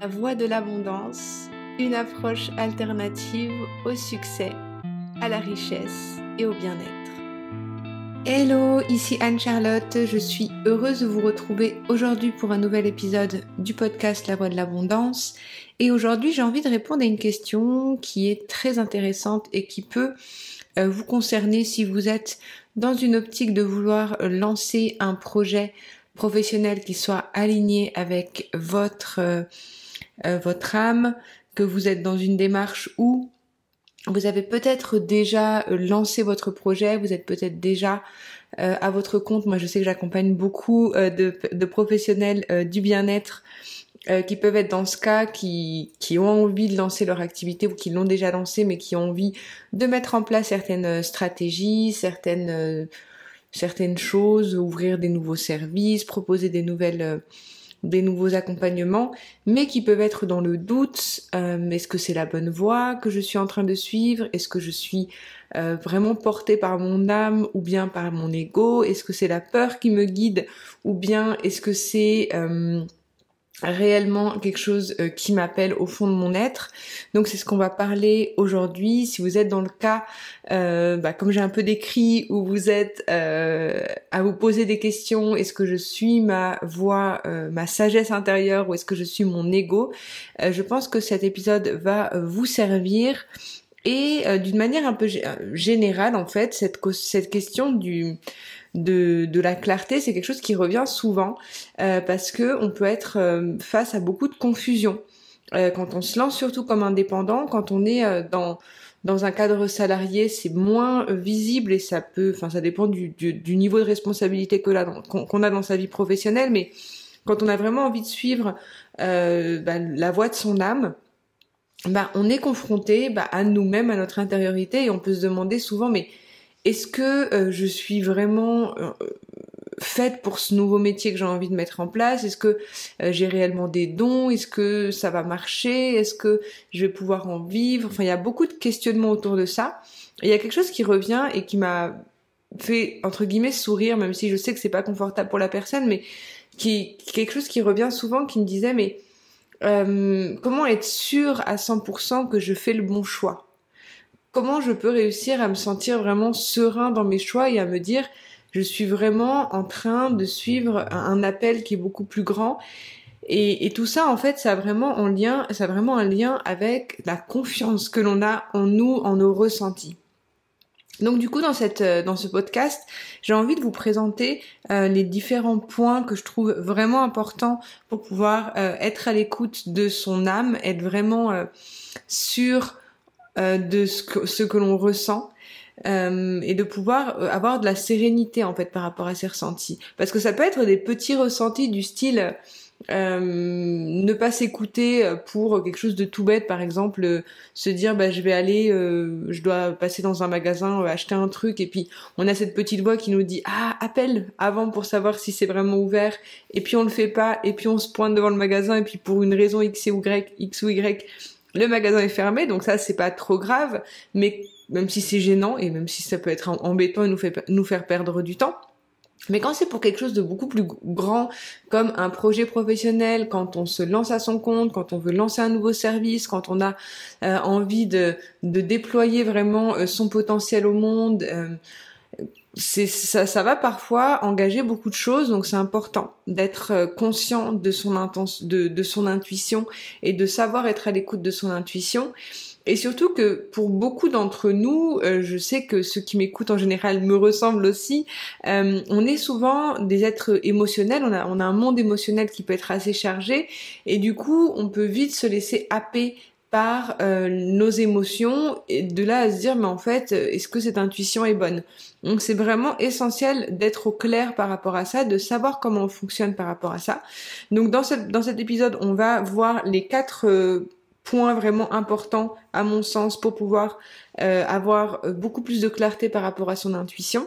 La voie de l'abondance, une approche alternative au succès, à la richesse et au bien-être. Hello, ici Anne-Charlotte, je suis heureuse de vous retrouver aujourd'hui pour un nouvel épisode du podcast La voie de l'abondance. Et aujourd'hui j'ai envie de répondre à une question qui est très intéressante et qui peut euh, vous concerner si vous êtes dans une optique de vouloir lancer un projet professionnel qui soit aligné avec votre euh, votre âme, que vous êtes dans une démarche où vous avez peut-être déjà euh, lancé votre projet, vous êtes peut-être déjà euh, à votre compte. Moi, je sais que j'accompagne beaucoup de, professionnels du bien-être qui peuvent être dans ce cas, qui, qui ont envie de lancer leur activité ou qui l'ont déjà lancé, mais qui ont envie de mettre en place certaines stratégies, certaines certaines choses, ouvrir des nouveaux services, proposer des nouvelles des nouveaux accompagnements, mais qui peuvent être dans le doute. Euh, est-ce que c'est la bonne voie que je suis en train de suivre? Est-ce que je suis euh, vraiment portée par mon âme ou bien par mon ego? Est-ce que c'est la peur qui me guide ou bien est-ce que c'est euh, réellement quelque chose euh, qui m'appelle au fond de mon être. Donc c'est ce qu'on va parler aujourd'hui. Si vous êtes dans le cas, euh, bah, comme j'ai un peu décrit, où vous êtes euh, à vous poser des questions, est-ce que je suis ma voix, ma sagesse intérieure ou est-ce que je suis mon ego Je pense que cet épisode va vous servir. Et d'une manière un peu générale, en fait, cette, cette question du de, de la clarté, c'est quelque chose qui revient souvent euh, parce que on peut être euh, face à beaucoup de confusion. Euh, quand on se lance surtout comme indépendant, quand on est dans dans un cadre salarié, c'est moins visible et ça peut, enfin ça dépend du, du, niveau de responsabilité que qu'on a dans sa vie professionnelle, mais quand on a vraiment envie de suivre bah, la voie de son âme, bah, on est confronté bah, à nous-mêmes, à notre intériorité, et on peut se demander souvent, mais est-ce que euh, je suis vraiment euh, faite pour ce nouveau métier que j'ai envie de mettre en place? Est-ce que euh, j'ai réellement des dons? Est-ce que ça va marcher? Est-ce que je vais pouvoir en vivre? Enfin, il y a beaucoup de questionnements autour de ça. Il y a quelque chose qui revient et qui m'a fait entre guillemets sourire, même si je sais que c'est pas confortable pour la personne, mais qui quelque chose qui revient souvent, qui me disait mais comment être sûr à 100% que je fais le bon choix? Comment je peux réussir à me sentir vraiment serein dans mes choix et à me dire je suis vraiment en train de suivre un appel qui est beaucoup plus grand. Et, tout ça en fait ça a vraiment en lien ça vraiment un lien avec la confiance que l'on a en nous en nos ressentis. Donc du coup dans cette dans ce podcast, j'ai envie de vous présenter euh, les différents points que je trouve vraiment importants pour pouvoir euh, être à l'écoute de son âme, être vraiment euh, euh, de ce que, ce que l'on ressent. Euh, et de pouvoir euh, avoir de la sérénité en fait par rapport à ces ressentis parce que ça peut être des petits ressentis du style euh, ne pas s'écouter pour quelque chose de tout bête par exemple se dire bah je vais aller je dois passer dans un magasin acheter un truc et puis on a cette petite voix qui nous dit ah appelle avant pour savoir si c'est vraiment ouvert et puis on le fait pas et puis on se pointe devant le magasin et puis pour une raison x ou y x ou y le magasin est fermé, donc ça c'est pas trop grave, mais même si c'est gênant et même si ça peut être embêtant et nous, faire perdre du temps. Mais quand c'est pour quelque chose de beaucoup plus grand, comme un projet professionnel, quand on se lance à son compte, quand on veut lancer un nouveau service, quand on a euh, envie de, déployer vraiment euh, son potentiel au monde, euh, ça, ça va parfois engager beaucoup de choses, donc c'est important d'être euh, conscient de son intuition et de savoir être à l'écoute de son intuition. Et surtout que pour beaucoup d'entre nous, euh, je sais que ceux qui m'écoutent en général me ressemblent aussi, euh, on est souvent des êtres émotionnels, on a un monde émotionnel qui peut être assez chargé, et du coup on peut vite se laisser happer par euh, nos émotions et de là à se dire mais en fait est-ce que cette intuition est bonne? Donc c'est vraiment essentiel d'être au clair par rapport à ça de savoir comment on fonctionne par rapport à ça. Donc dans cette dans cet épisode on va voir les quatre euh, points vraiment importants à mon sens pour pouvoir euh, avoir beaucoup plus de clarté par rapport à son intuition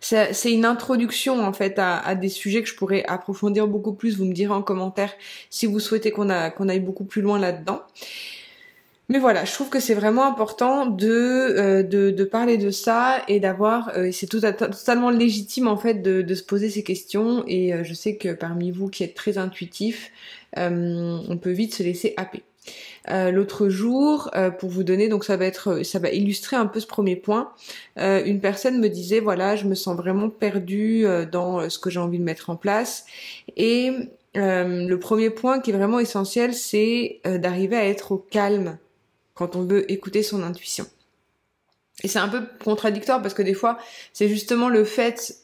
c'est une introduction en fait à, des sujets que je pourrais approfondir beaucoup plus. Vous me direz en commentaire si vous souhaitez qu'on qu'on aille beaucoup plus loin là-dedans. Mais voilà, je trouve que c'est vraiment important de, euh, parler de ça et d'avoir, euh, c'est tout, totalement légitime en fait de, se poser ces questions et euh, je sais que parmi vous qui êtes très intuitif, on peut vite se laisser happer. L'autre jour, pour vous donner, donc ça va être, ça va illustrer un peu ce premier point. une personne me disait, voilà, je me sens vraiment perdue dans ce que j'ai envie de mettre en place, et le premier point qui est vraiment essentiel, c'est d'arriver à être au calme quand on veut écouter son intuition. Et c'est un peu contradictoire parce que des fois, c'est justement le fait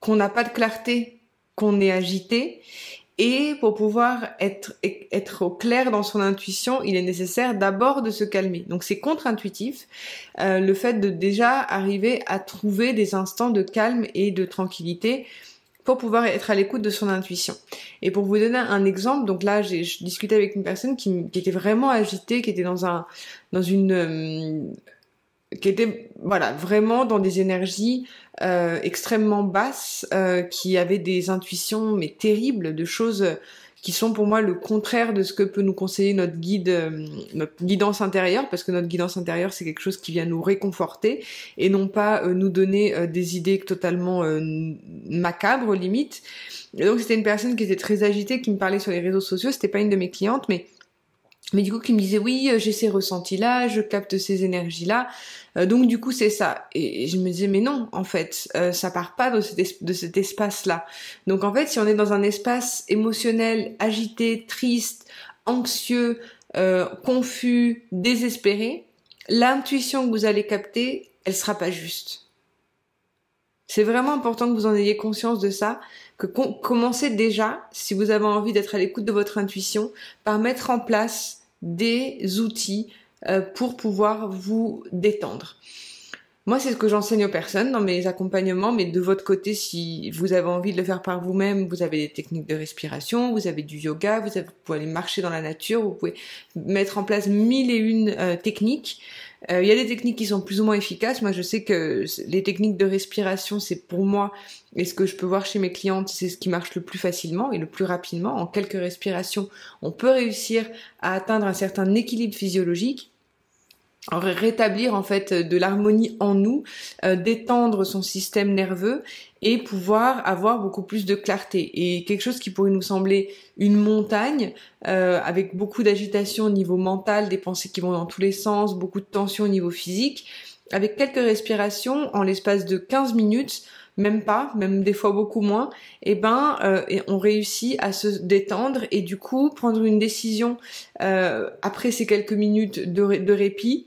qu'on n'a pas de clarté, qu'on est agité. Et pour pouvoir être, être au clair dans son intuition, il est nécessaire d'abord de se calmer. Donc c'est contre-intuitif, euh, le fait de déjà arriver à trouver des instants de calme et de tranquillité pour pouvoir être à l'écoute de son intuition. Et pour vous donner un exemple, donc là j'ai discuté avec une personne qui, était vraiment agitée, qui était dans un dans une euh, qui était voilà vraiment dans des énergies euh, extrêmement basses, euh, qui avait des intuitions mais terribles de choses qui sont pour moi le contraire de ce que peut nous conseiller notre guide, euh, notre guidance intérieure, parce que notre guidance intérieure c'est quelque chose qui vient nous réconforter et non pas euh, nous donner euh, des idées totalement macabres limite. Et donc c'était une personne qui était très agitée, qui me parlait sur les réseaux sociaux, c'était pas une de mes clientes, mais mais du coup qui me disait oui j'ai ces ressentis là je capte ces énergies là euh, donc du coup c'est ça. Et, je me disais mais non en fait euh, ça part pas de cet, de cet espace là donc en fait si on est dans un espace émotionnel agité triste anxieux euh, confus désespéré l'intuition que vous allez capter elle sera pas juste. C'est vraiment important que vous en ayez conscience de ça, que commencez déjà, si vous avez envie d'être à l'écoute de votre intuition, par mettre en place des outils euh, pour pouvoir vous détendre. Moi, c'est ce que j'enseigne aux personnes dans mes accompagnements, mais de votre côté, si vous avez envie de le faire par vous-même, vous avez des techniques de respiration, vous avez du yoga, vous, pouvez aller marcher dans la nature, vous pouvez mettre en place mille et une euh, techniques. Euh, il y a des techniques qui sont plus ou moins efficaces. Moi, je sais que les techniques de respiration, c'est pour moi, et ce que je peux voir chez mes clientes, c'est ce qui marche le plus facilement et le plus rapidement. En quelques respirations, on peut réussir à atteindre un certain équilibre physiologique rétablir en fait de l'harmonie en nous, euh, détendre son système nerveux et pouvoir avoir beaucoup plus de clarté. Et quelque chose qui pourrait nous sembler une montagne, euh, avec beaucoup d'agitation au niveau mental, des pensées qui vont dans tous les sens, beaucoup de tension au niveau physique, avec quelques respirations en l'espace de 15 minutes, même pas, même des fois beaucoup moins, eh ben euh, on réussit à se détendre et du coup prendre une décision après ces quelques minutes de répit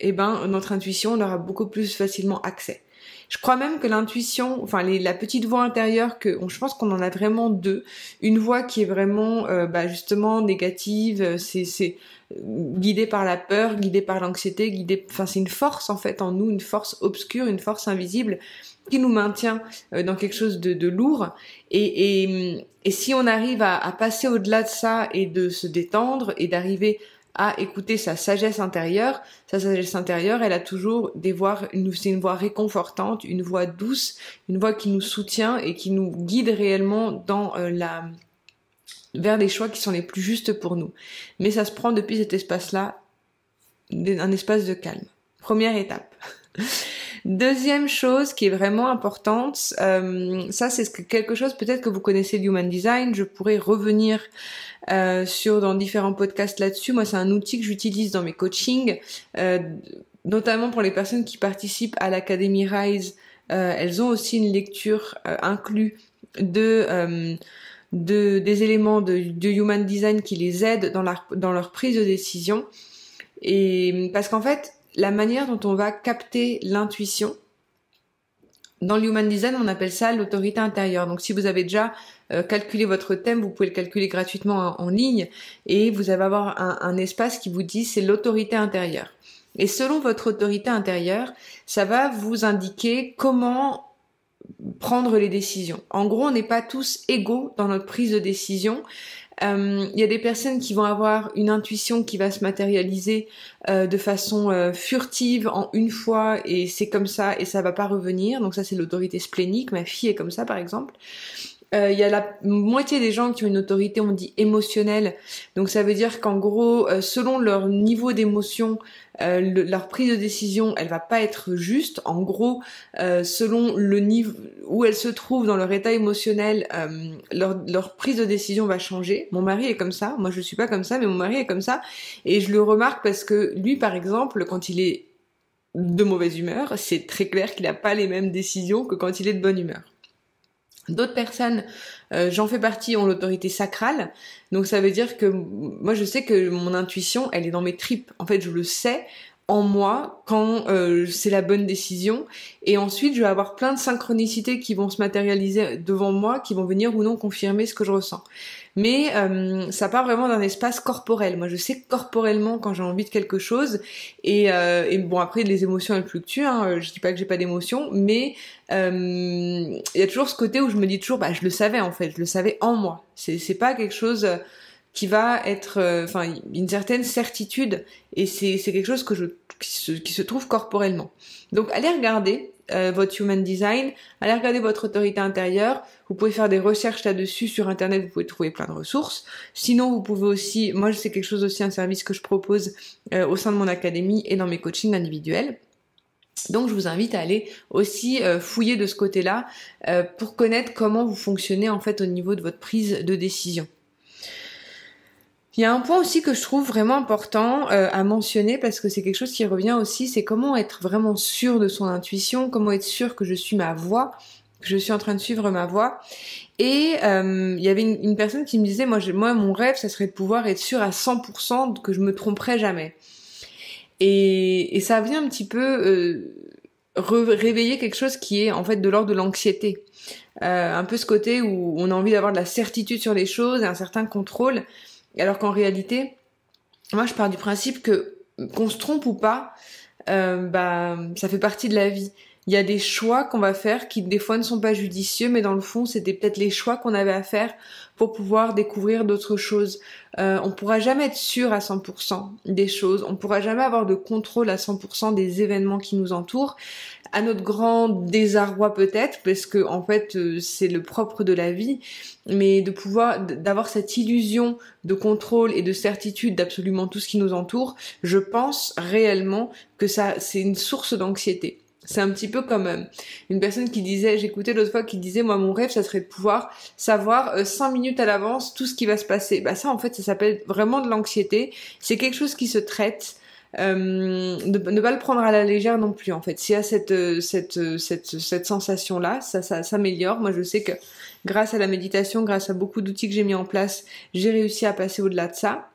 eh ben notre intuition on aura beaucoup plus facilement accès. Je crois même que l'intuition, enfin la petite voix intérieure, que je pense qu'on en a vraiment deux. Une voix qui est vraiment euh, bah, justement négative, euh, c'est c'est euh, guidée par la peur, guidée par l'anxiété, guidée, enfin c'est une force en fait en nous, une force obscure, une force invisible qui nous maintient dans quelque chose de, de lourd. Et, et, et, si on arrive à, à passer au-delà de ça et de se détendre et d'arriver à écouter sa sagesse intérieure. Sa sagesse intérieure, elle a toujours des voix, c'est une voix réconfortante, une voix douce, une voix qui nous soutient et qui nous guide réellement dans euh, la vers les choix qui sont les plus justes pour nous. Mais ça se prend depuis cet espace-là, un espace de calme. Première étape. Deuxième chose qui est vraiment importante, euh, ça c'est quelque chose peut-être que vous connaissez le Human Design, je pourrais revenir euh, sur dans différents podcasts là-dessus. Moi, c'est un outil que j'utilise dans mes coachings, euh, notamment pour les personnes qui participent à l'Académie Rise. Euh, elles ont aussi une lecture inclus de, de des éléments de, de, human design qui les aident dans, la, dans leur prise de décision. Et parce qu'en fait, la manière dont on va capter l'intuition, dans le Human Design, on appelle ça l'autorité intérieure. Donc si vous avez déjà euh, calculé votre thème, vous pouvez le calculer gratuitement en, ligne et vous allez avoir un espace qui vous dit c'est l'autorité intérieure. Et selon votre autorité intérieure, ça va vous indiquer comment prendre les décisions. En gros, on n'est pas tous égaux dans notre prise de décision. Euh, il y a des personnes qui vont avoir une intuition qui va se matérialiser euh, de façon euh, furtive en une fois et c'est comme ça et ça va pas revenir. Donc ça c'est l'autorité splénique. Ma fille est comme ça par exemple. Euh, il y a la moitié des gens qui ont une autorité, on dit émotionnelle. Donc ça veut dire qu'en gros, euh, selon leur niveau d'émotion, euh, leur prise de décision, elle va pas être juste. En gros, selon le niveau où elles se trouvent dans leur état émotionnel, leur, prise de décision va changer. Mon mari est comme ça. Moi, je suis pas comme ça, mais mon mari est comme ça. Et je le remarque parce que lui, par exemple, quand il est de mauvaise humeur, c'est très clair qu'il n'a pas les mêmes décisions que quand il est de bonne humeur. D'autres personnes, euh, j'en fais partie, ont l'autorité sacrale. Donc ça veut dire que moi je sais que mon intuition, elle est dans mes tripes. En fait, je le sais en moi quand euh, c'est la bonne décision. Et ensuite, je vais avoir plein de synchronicités qui vont se matérialiser devant moi, qui vont venir ou non confirmer ce que je ressens mais euh, ça part vraiment d'un espace corporel. Moi, je sais corporellement quand j'ai envie de quelque chose, et, euh, et, bon après les émotions elles fluctuent. Hein, je dis pas que j'ai pas d'émotions, mais euh, il y a toujours ce côté où je me dis toujours, bah je le savais en fait, je le savais en moi. C'est c'est pas quelque chose qui va être, euh, enfin, une certaine certitude, et c'est quelque chose que je qui se, trouve corporellement. Donc allez regarder euh, votre human design, allez regarder votre autorité intérieure. Vous pouvez faire des recherches là-dessus sur internet, vous pouvez trouver plein de ressources. Sinon, vous pouvez aussi, moi c'est quelque chose aussi un service que je propose euh, au sein de mon académie et dans mes coachings individuels. Donc je vous invite à aller aussi fouiller de ce côté-là pour connaître comment vous fonctionnez en fait au niveau de votre prise de décision. Il y a un point aussi que je trouve vraiment important euh, à mentionner parce que c'est quelque chose qui revient aussi, c'est comment être vraiment sûr de son intuition, comment être sûr que je suis ma voix, que je suis en train de suivre ma voix. Et euh, il y avait une, personne qui me disait, moi, moi, mon rêve, ça serait de pouvoir être sûr à 100% que je me tromperai jamais. Et, et ça vient un petit peu euh, réveiller quelque chose qui est en fait de l'ordre de l'anxiété. un peu ce côté où on a envie d'avoir de la certitude sur les choses un certain contrôle. Alors qu'en réalité, moi je pars du principe que qu'on se trompe ou pas, euh, bah ça fait partie de la vie. Il y a des choix qu'on va faire qui des fois ne sont pas judicieux, mais dans le fond c'était peut-être les choix qu'on avait à faire pour pouvoir découvrir d'autres choses. Euh, on pourra jamais être sûr à 100% des choses, on pourra jamais avoir de contrôle à 100% des événements qui nous entourent. À notre grand désarroi peut-être, parce que en fait euh, c'est le propre de la vie, mais de pouvoir d'avoir cette illusion de contrôle et de certitude d'absolument tout ce qui nous entoure, je pense réellement que ça c'est une source d'anxiété. C'est un petit peu comme euh, une personne qui disait, j'écoutais l'autre fois qui disait, moi mon rêve, ça serait de pouvoir savoir euh, cinq minutes à l'avance tout ce qui va se passer. Bah ça en fait, ça s'appelle vraiment de l'anxiété. C'est quelque chose qui se traite. Euh, ne, pas le prendre à la légère non plus en fait. S'il y a cette cette cette, cette sensation là, ça ça s'améliore. Moi je sais que grâce à la méditation, grâce à beaucoup d'outils que j'ai mis en place, j'ai réussi à passer au-delà de ça.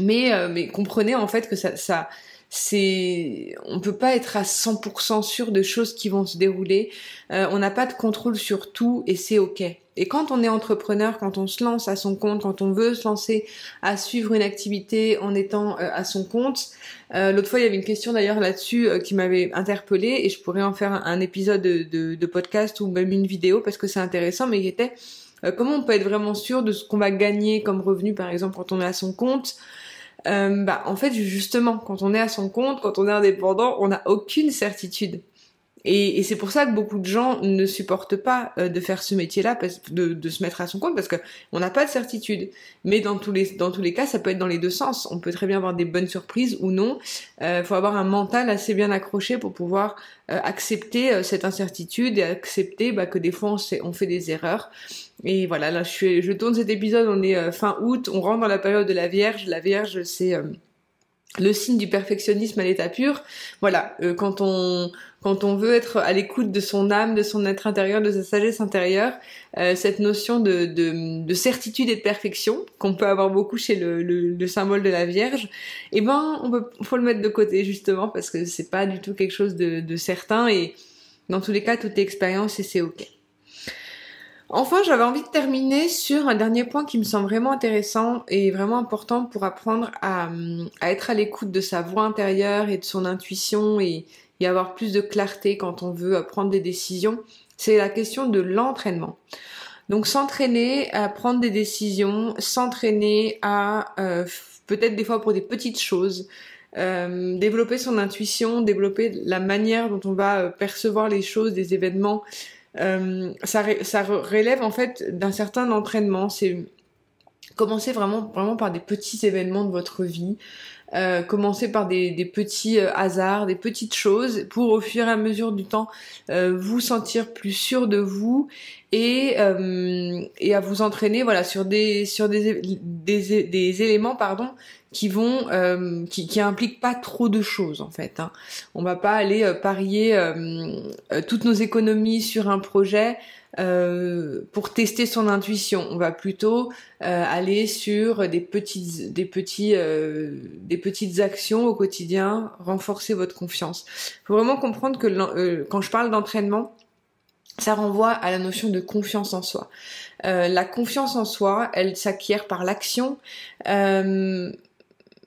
Mais mais comprenez en fait que ça ça c'est on peut pas être à 100% sûr de choses qui vont se dérouler. Euh, on n'a pas de contrôle sur tout et c'est ok. Et quand on est entrepreneur, quand on se lance à son compte, quand on veut se lancer à suivre une activité en étant euh, à son compte, euh, l'autre fois il y avait une question d'ailleurs là-dessus qui m'avait interpellée et je pourrais en faire un, épisode de, de, podcast ou même une vidéo parce que c'est intéressant, mais il était comment on peut être vraiment sûr de ce qu'on va gagner comme revenu par exemple quand on est à son compte euh, bah, en fait, justement, quand on est à son compte, quand on est indépendant, on n'a aucune certitude. Et, c'est pour ça que beaucoup de gens ne supportent pas euh, de faire ce métier-là, de, se mettre à son compte, parce que on n'a pas de certitude. Mais dans tous les dans tous les cas, ça peut être dans les deux sens. On peut très bien avoir des bonnes surprises ou non. Il euh, faut avoir un mental assez bien accroché pour pouvoir euh, accepter cette incertitude et accepter bah, que des fois on fait des erreurs. Et voilà, là je, tourne cet épisode, on est fin août, on rentre dans la période de la Vierge. La Vierge, c'est le signe du perfectionnisme à l'état pur. Voilà, euh, quand on quand on veut être à l'écoute de son âme, de son être intérieur, de sa sagesse intérieure, euh, cette notion de, de, certitude et de perfection qu'on peut avoir beaucoup chez le, le, symbole de la Vierge, eh ben on peut faut le mettre de côté justement parce que c'est pas du tout quelque chose de, certain et dans tous les cas tout est expérience et c'est ok. Enfin, j'avais envie de terminer sur un dernier point qui me semble vraiment intéressant et vraiment important pour apprendre à, être à l'écoute de sa voix intérieure et de son intuition et, avoir plus de clarté quand on veut prendre des décisions. C'est la question de l'entraînement. Donc s'entraîner à prendre des décisions, s'entraîner à euh, peut-être des fois pour des petites choses, euh, développer son intuition, développer la manière dont on va euh, percevoir les choses, des événements ça, ça relève en fait d'un certain entraînement. C'est commencer vraiment, par des petits événements de votre vie. Euh, commencer par des, petits euh, hasards, des petites choses, pour au fur et à mesure du temps euh, vous sentir plus sûr de vous et, euh, et à vous entraîner voilà sur des sur des, des, des éléments pardon qui vont qui, qui impliquent pas trop de choses en fait. Hein. On va pas aller parier toutes nos économies sur un projet euh, pour tester son intuition. On va plutôt euh, aller sur des petites, des petits, euh, des petites actions au quotidien, renforcer votre confiance. Faut vraiment comprendre que quand je parle d'entraînement, ça renvoie à la notion de confiance en soi. la confiance en soi, elle s'acquiert par l'action.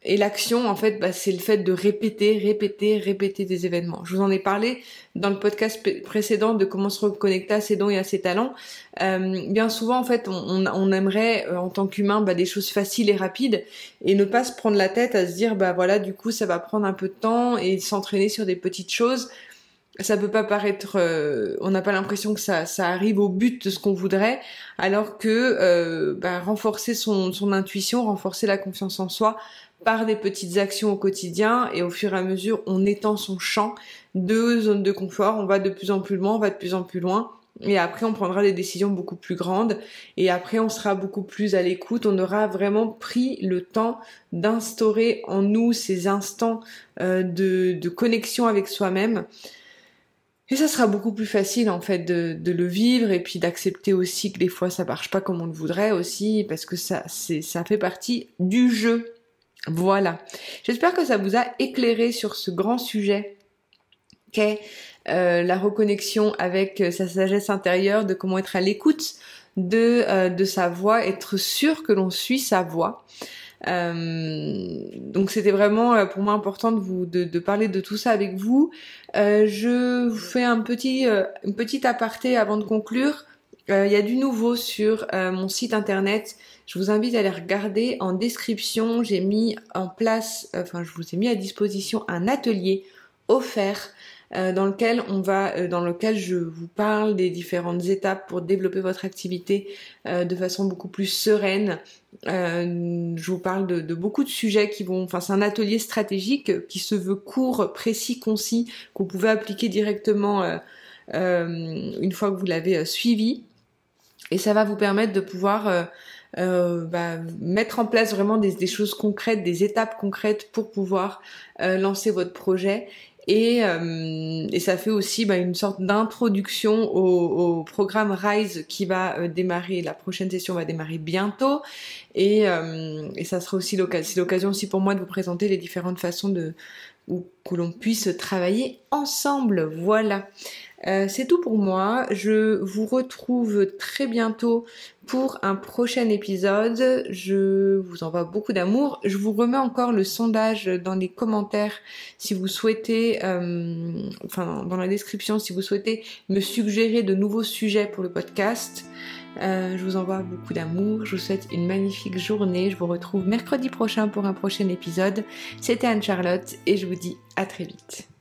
Et l'action, en fait, bah, c'est le fait de répéter, répéter, répéter des événements. Je vous en ai parlé dans le podcast précédent de comment se reconnecter à ses dons et à ses talents. Euh, bien souvent, en fait, on, on aimerait, euh, en tant qu'humain, bah, des choses faciles et rapides et ne pas se prendre la tête à se dire, bah voilà, du coup, ça va prendre un peu de temps et s'entraîner sur des petites choses ça peut pas paraître euh, on n'a pas l'impression que ça, ça arrive au but de ce qu'on voudrait alors que euh, bah, renforcer son, son intuition renforcer la confiance en soi par des petites actions au quotidien et au fur et à mesure on étend son champ de zone de confort, on va de plus en plus loin, on va de plus en plus loin et après on prendra des décisions beaucoup plus grandes et après on sera beaucoup plus à l'écoute, on aura vraiment pris le temps d'instaurer en nous ces instants euh, de, de connexion avec soi-même. Et ça sera beaucoup plus facile en fait de, le vivre et puis d'accepter aussi que des fois ça marche pas comme on le voudrait aussi parce que ça c'est ça fait partie du jeu voilà. J'espère que ça vous a éclairé sur ce grand sujet qu'est euh, la reconnexion avec euh, sa sagesse intérieure, de comment être à l'écoute de, euh, de sa voix, être sûr que l'on suit sa voix. Donc c'était vraiment pour moi important de vous de, de, parler de tout ça avec vous. je vous fais un petit une petite aparté avant de conclure. Il y a du nouveau sur mon site internet je vous invite à aller regarder en description. J'ai mis en place, enfin, je vous ai mis à disposition un atelier offert euh, dans lequel on va, euh, dans lequel je vous parle des différentes étapes pour développer votre activité euh, de façon beaucoup plus sereine. je vous parle de, de, beaucoup de sujets qui vont, enfin c'est un atelier stratégique qui se veut court, précis, concis, que vous pouvez appliquer directement une fois que vous l'avez suivi, et ça va vous permettre de pouvoir euh, bah, mettre en place vraiment des, des, choses concrètes, des étapes concrètes pour pouvoir euh, lancer votre projet. Et, euh, et, ça fait aussi bah, une sorte d'introduction au, programme Rise qui va euh, démarrer, la prochaine session va démarrer bientôt. Et, euh, ça sera aussi l'occasion aussi pour moi de vous présenter les différentes façons de, ou que l'on puisse travailler ensemble. Voilà. Euh, c'est tout pour moi. Je vous retrouve très bientôt pour un prochain épisode. Je vous envoie beaucoup d'amour. Je vous remets encore le sondage dans les commentaires si vous souhaitez, euh, enfin dans la description si vous souhaitez me suggérer de nouveaux sujets pour le podcast. Euh, je vous envoie beaucoup d'amour. Je vous souhaite une magnifique journée. Je vous retrouve mercredi prochain pour un prochain épisode. C'était Anne-Charlotte et je vous dis à très vite.